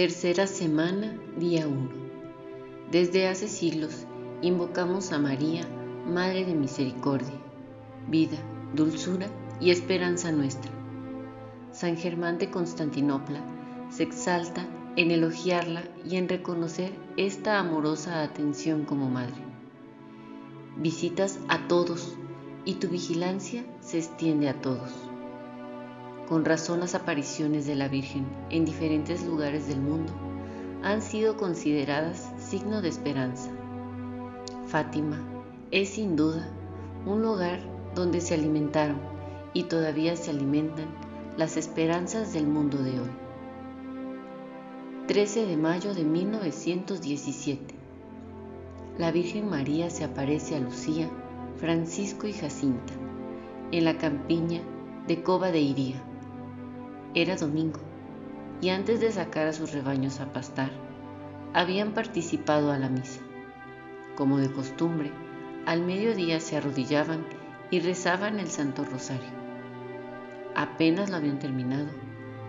Tercera semana, día 1. Desde hace siglos invocamos a María, Madre de Misericordia, vida, dulzura y esperanza nuestra. San Germán de Constantinopla se exalta en elogiarla y en reconocer esta amorosa atención como madre. Visitas a todos y tu vigilancia se extiende a todos. Con razón las apariciones de la Virgen en diferentes lugares del mundo han sido consideradas signo de esperanza. Fátima es sin duda un lugar donde se alimentaron y todavía se alimentan las esperanzas del mundo de hoy. 13 de mayo de 1917. La Virgen María se aparece a Lucía, Francisco y Jacinta en la campiña de Cova de Iría. Era domingo y antes de sacar a sus rebaños a pastar, habían participado a la misa. Como de costumbre, al mediodía se arrodillaban y rezaban el Santo Rosario. Apenas lo habían terminado,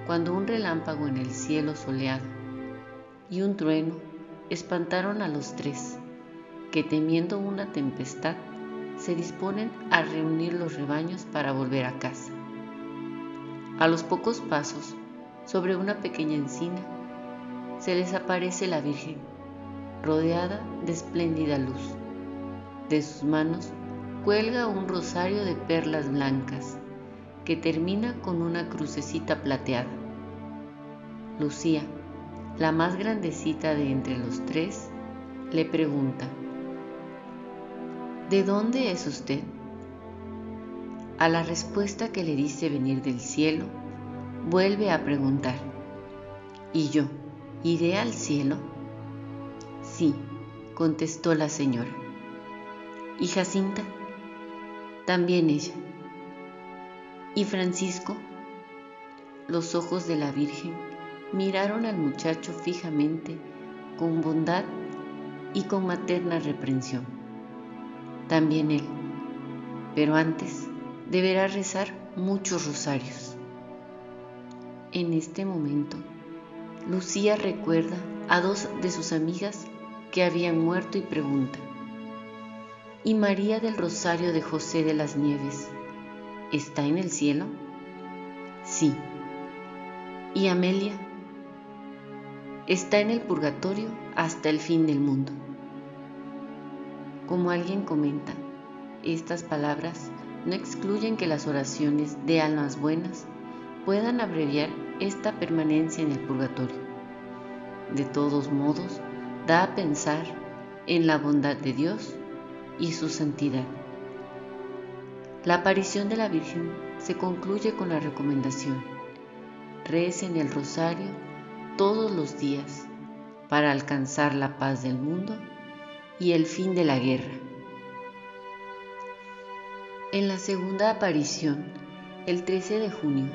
cuando un relámpago en el cielo soleado y un trueno espantaron a los tres, que temiendo una tempestad se disponen a reunir los rebaños para volver a casa. A los pocos pasos, sobre una pequeña encina, se les aparece la Virgen, rodeada de espléndida luz. De sus manos cuelga un rosario de perlas blancas que termina con una crucecita plateada. Lucía, la más grandecita de entre los tres, le pregunta, ¿De dónde es usted? A la respuesta que le dice venir del cielo, vuelve a preguntar, ¿y yo iré al cielo? Sí, contestó la señora. ¿Y Jacinta? También ella. ¿Y Francisco? Los ojos de la Virgen miraron al muchacho fijamente, con bondad y con materna reprensión. También él, pero antes deberá rezar muchos rosarios. En este momento, Lucía recuerda a dos de sus amigas que habían muerto y pregunta, ¿y María del Rosario de José de las Nieves está en el cielo? Sí. ¿Y Amelia? está en el purgatorio hasta el fin del mundo. Como alguien comenta, estas palabras no excluyen que las oraciones de almas buenas puedan abreviar esta permanencia en el purgatorio. De todos modos, da a pensar en la bondad de Dios y su santidad. La aparición de la Virgen se concluye con la recomendación. Recen el rosario todos los días para alcanzar la paz del mundo y el fin de la guerra. En la segunda aparición, el 13 de junio,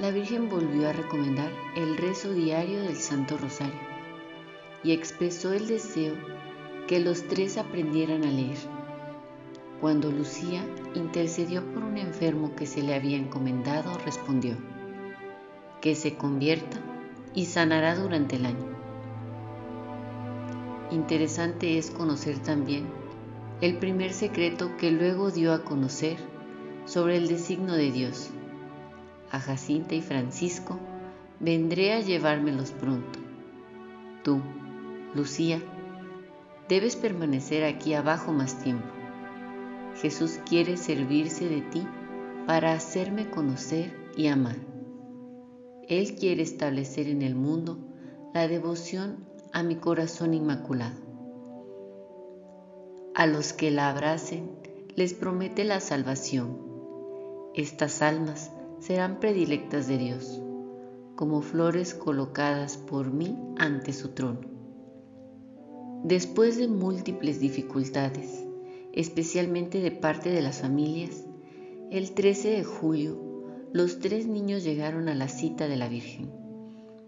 la Virgen volvió a recomendar el rezo diario del Santo Rosario y expresó el deseo que los tres aprendieran a leer. Cuando Lucía intercedió por un enfermo que se le había encomendado, respondió, que se convierta y sanará durante el año. Interesante es conocer también el primer secreto que luego dio a conocer sobre el designio de Dios. A Jacinta y Francisco vendré a llevármelos pronto. Tú, Lucía, debes permanecer aquí abajo más tiempo. Jesús quiere servirse de ti para hacerme conocer y amar. Él quiere establecer en el mundo la devoción a mi corazón inmaculado. A los que la abracen les promete la salvación. Estas almas serán predilectas de Dios, como flores colocadas por mí ante su trono. Después de múltiples dificultades, especialmente de parte de las familias, el 13 de julio los tres niños llegaron a la cita de la Virgen,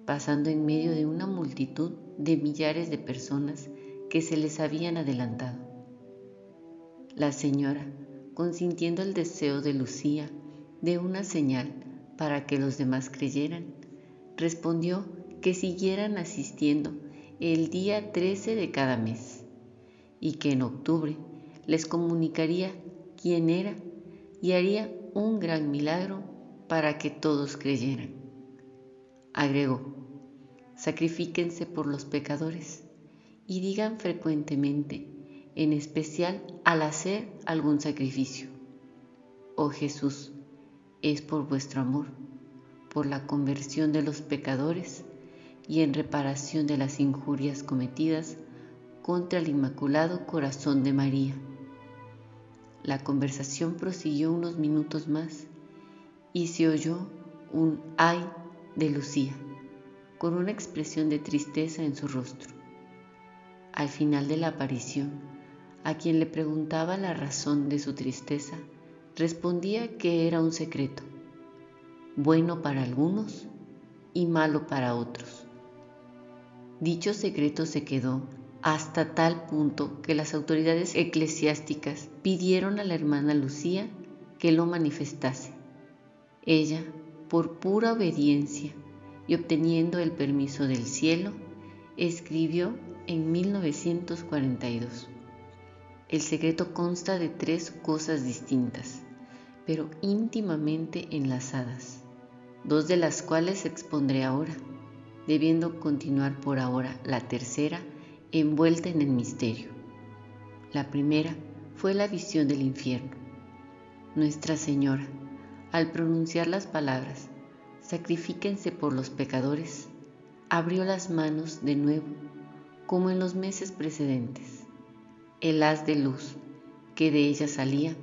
pasando en medio de una multitud de millares de personas que se les habían adelantado. La señora, consintiendo el deseo de Lucía de una señal para que los demás creyeran, respondió que siguieran asistiendo el día 13 de cada mes y que en octubre les comunicaría quién era y haría un gran milagro para que todos creyeran. Agregó, sacrifíquense por los pecadores y digan frecuentemente, en especial al hacer algún sacrificio. Oh Jesús, es por vuestro amor, por la conversión de los pecadores y en reparación de las injurias cometidas contra el Inmaculado Corazón de María. La conversación prosiguió unos minutos más y se oyó un ay de Lucía, con una expresión de tristeza en su rostro. Al final de la aparición, a quien le preguntaba la razón de su tristeza, respondía que era un secreto, bueno para algunos y malo para otros. Dicho secreto se quedó hasta tal punto que las autoridades eclesiásticas pidieron a la hermana Lucía que lo manifestase. Ella, por pura obediencia y obteniendo el permiso del cielo, escribió en 1942. El secreto consta de tres cosas distintas, pero íntimamente enlazadas, dos de las cuales expondré ahora debiendo continuar por ahora la tercera envuelta en el misterio. La primera fue la visión del infierno. Nuestra Señora, al pronunciar las palabras, sacrifíquense por los pecadores, abrió las manos de nuevo, como en los meses precedentes. El haz de luz que de ella salía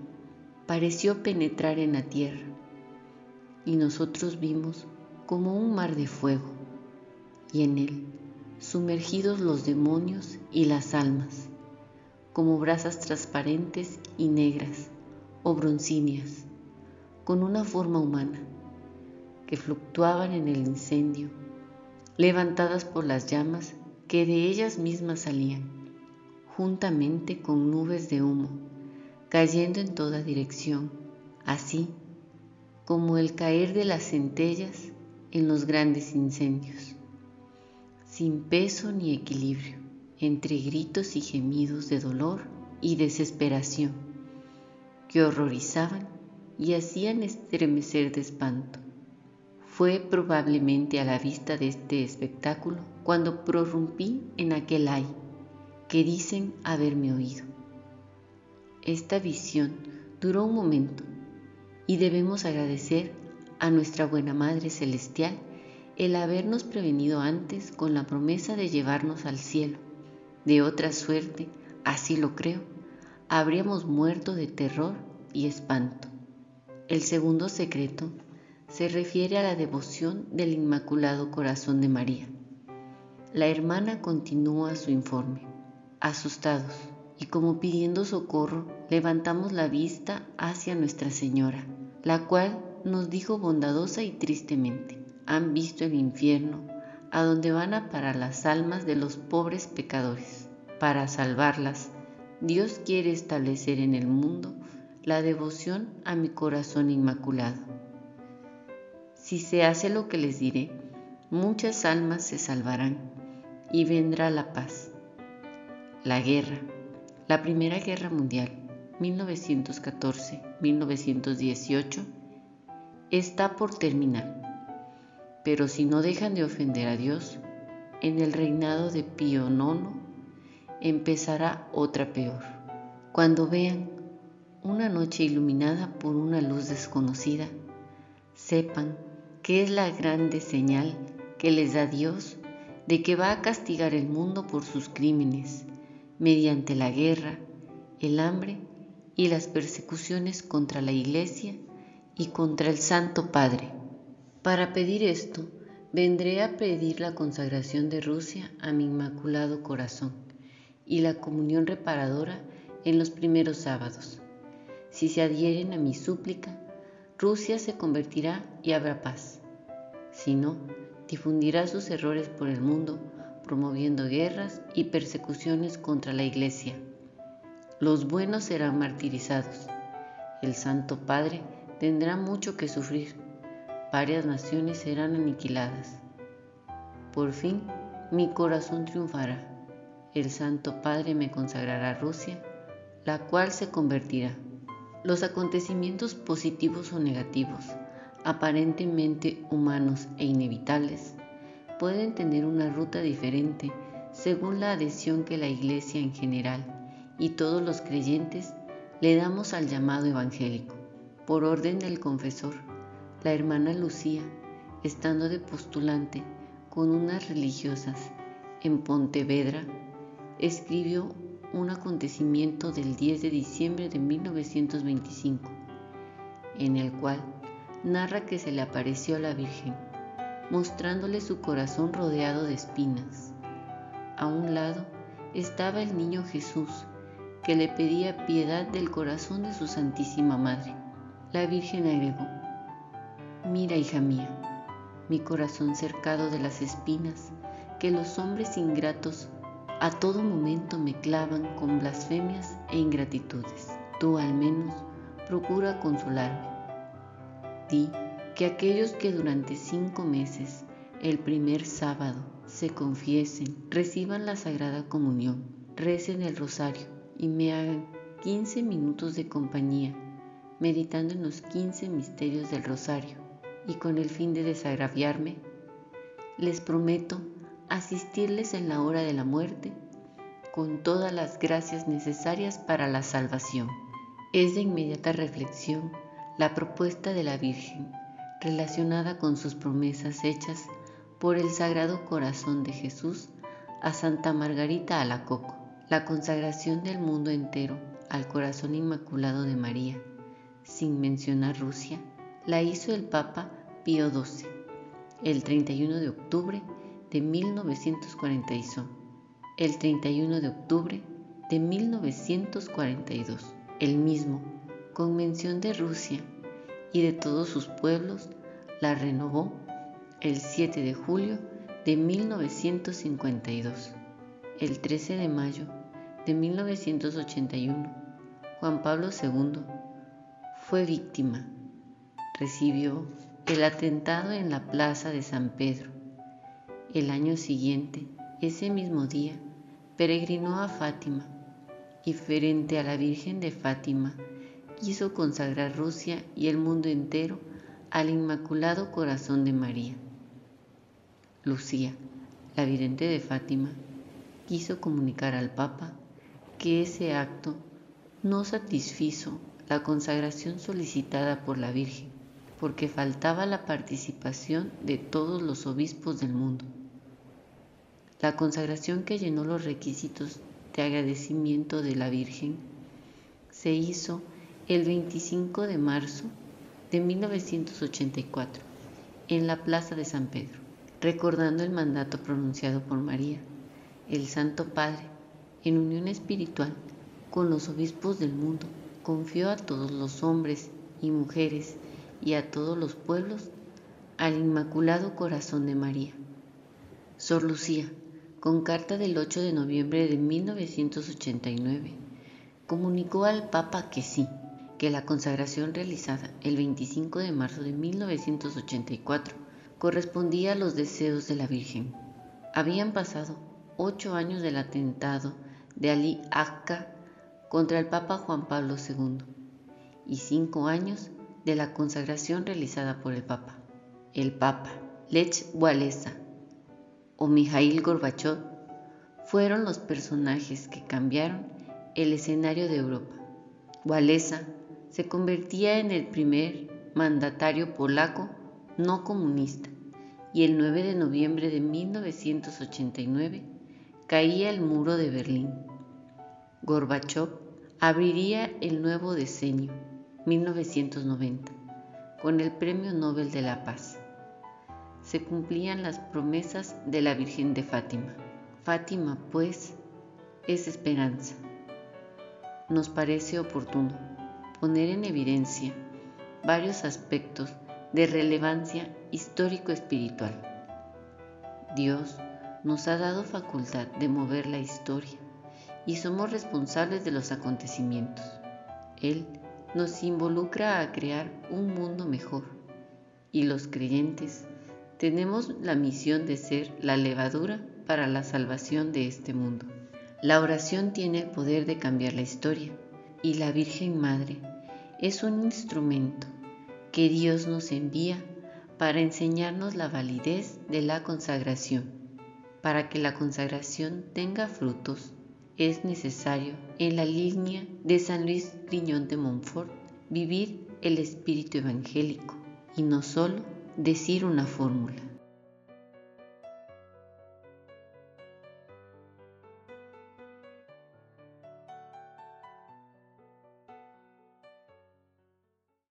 pareció penetrar en la tierra, y nosotros vimos como un mar de fuego y en él sumergidos los demonios y las almas, como brasas transparentes y negras o broncíneas, con una forma humana, que fluctuaban en el incendio, levantadas por las llamas que de ellas mismas salían, juntamente con nubes de humo, cayendo en toda dirección, así como el caer de las centellas en los grandes incendios sin peso ni equilibrio, entre gritos y gemidos de dolor y desesperación, que horrorizaban y hacían estremecer de espanto. Fue probablemente a la vista de este espectáculo cuando prorrumpí en aquel ay que dicen haberme oído. Esta visión duró un momento y debemos agradecer a nuestra buena Madre Celestial el habernos prevenido antes con la promesa de llevarnos al cielo. De otra suerte, así lo creo, habríamos muerto de terror y espanto. El segundo secreto se refiere a la devoción del Inmaculado Corazón de María. La hermana continúa su informe. Asustados y como pidiendo socorro, levantamos la vista hacia Nuestra Señora, la cual nos dijo bondadosa y tristemente, han visto el infierno, a donde van a parar las almas de los pobres pecadores. Para salvarlas, Dios quiere establecer en el mundo la devoción a mi corazón inmaculado. Si se hace lo que les diré, muchas almas se salvarán y vendrá la paz. La guerra, la Primera Guerra Mundial, 1914-1918, está por terminar pero si no dejan de ofender a Dios, en el reinado de Pío IX empezará otra peor. Cuando vean una noche iluminada por una luz desconocida, sepan que es la grande señal que les da Dios de que va a castigar el mundo por sus crímenes mediante la guerra, el hambre y las persecuciones contra la Iglesia y contra el Santo Padre. Para pedir esto, vendré a pedir la consagración de Rusia a mi Inmaculado Corazón y la comunión reparadora en los primeros sábados. Si se adhieren a mi súplica, Rusia se convertirá y habrá paz. Si no, difundirá sus errores por el mundo, promoviendo guerras y persecuciones contra la Iglesia. Los buenos serán martirizados. El Santo Padre tendrá mucho que sufrir varias naciones serán aniquiladas. Por fin, mi corazón triunfará. El Santo Padre me consagrará a Rusia, la cual se convertirá. Los acontecimientos positivos o negativos, aparentemente humanos e inevitables, pueden tener una ruta diferente según la adhesión que la Iglesia en general y todos los creyentes le damos al llamado evangélico. Por orden del confesor, la hermana Lucía, estando de postulante, con unas religiosas en Pontevedra, escribió un acontecimiento del 10 de diciembre de 1925, en el cual narra que se le apareció la Virgen, mostrándole su corazón rodeado de espinas. A un lado estaba el niño Jesús, que le pedía piedad del corazón de su Santísima Madre. La Virgen agregó, Mira, hija mía, mi corazón cercado de las espinas que los hombres ingratos a todo momento me clavan con blasfemias e ingratitudes. Tú al menos procura consolarme. Di que aquellos que durante cinco meses, el primer sábado, se confiesen, reciban la Sagrada Comunión, recen el rosario y me hagan 15 minutos de compañía, meditando en los 15 misterios del rosario y con el fin de desagraviarme, les prometo asistirles en la hora de la muerte con todas las gracias necesarias para la salvación. Es de inmediata reflexión la propuesta de la Virgen relacionada con sus promesas hechas por el Sagrado Corazón de Jesús a Santa Margarita Alacoco, la consagración del mundo entero al Corazón Inmaculado de María, sin mencionar Rusia, la hizo el Papa Pío XII el 31 de octubre de 1942. El 31 de octubre de 1942, el mismo, con mención de Rusia y de todos sus pueblos, la renovó el 7 de julio de 1952. El 13 de mayo de 1981, Juan Pablo II fue víctima recibió el atentado en la plaza de San Pedro. El año siguiente, ese mismo día, peregrinó a Fátima y frente a la Virgen de Fátima quiso consagrar Rusia y el mundo entero al Inmaculado Corazón de María. Lucía, la vidente de Fátima, quiso comunicar al Papa que ese acto no satisfizo la consagración solicitada por la Virgen porque faltaba la participación de todos los obispos del mundo. La consagración que llenó los requisitos de agradecimiento de la Virgen se hizo el 25 de marzo de 1984 en la Plaza de San Pedro, recordando el mandato pronunciado por María, el Santo Padre, en unión espiritual con los obispos del mundo, confió a todos los hombres y mujeres y a todos los pueblos al Inmaculado Corazón de María. Sor Lucía, con carta del 8 de noviembre de 1989, comunicó al Papa que sí, que la consagración realizada el 25 de marzo de 1984 correspondía a los deseos de la Virgen. Habían pasado ocho años del atentado de Ali Akka contra el Papa Juan Pablo II y cinco años de la consagración realizada por el Papa. El Papa, Lech Walesa o Mikhail Gorbachev fueron los personajes que cambiaron el escenario de Europa. Walesa se convertía en el primer mandatario polaco no comunista y el 9 de noviembre de 1989 caía el muro de Berlín. Gorbachev abriría el nuevo decenio 1990, con el Premio Nobel de la Paz. Se cumplían las promesas de la Virgen de Fátima. Fátima, pues, es esperanza. Nos parece oportuno poner en evidencia varios aspectos de relevancia histórico-espiritual. Dios nos ha dado facultad de mover la historia y somos responsables de los acontecimientos. Él nos involucra a crear un mundo mejor y los creyentes tenemos la misión de ser la levadura para la salvación de este mundo. La oración tiene el poder de cambiar la historia y la Virgen Madre es un instrumento que Dios nos envía para enseñarnos la validez de la consagración. Para que la consagración tenga frutos, es necesario, en la línea de San Luis Griñón de Montfort, vivir el espíritu evangélico y no solo decir una fórmula.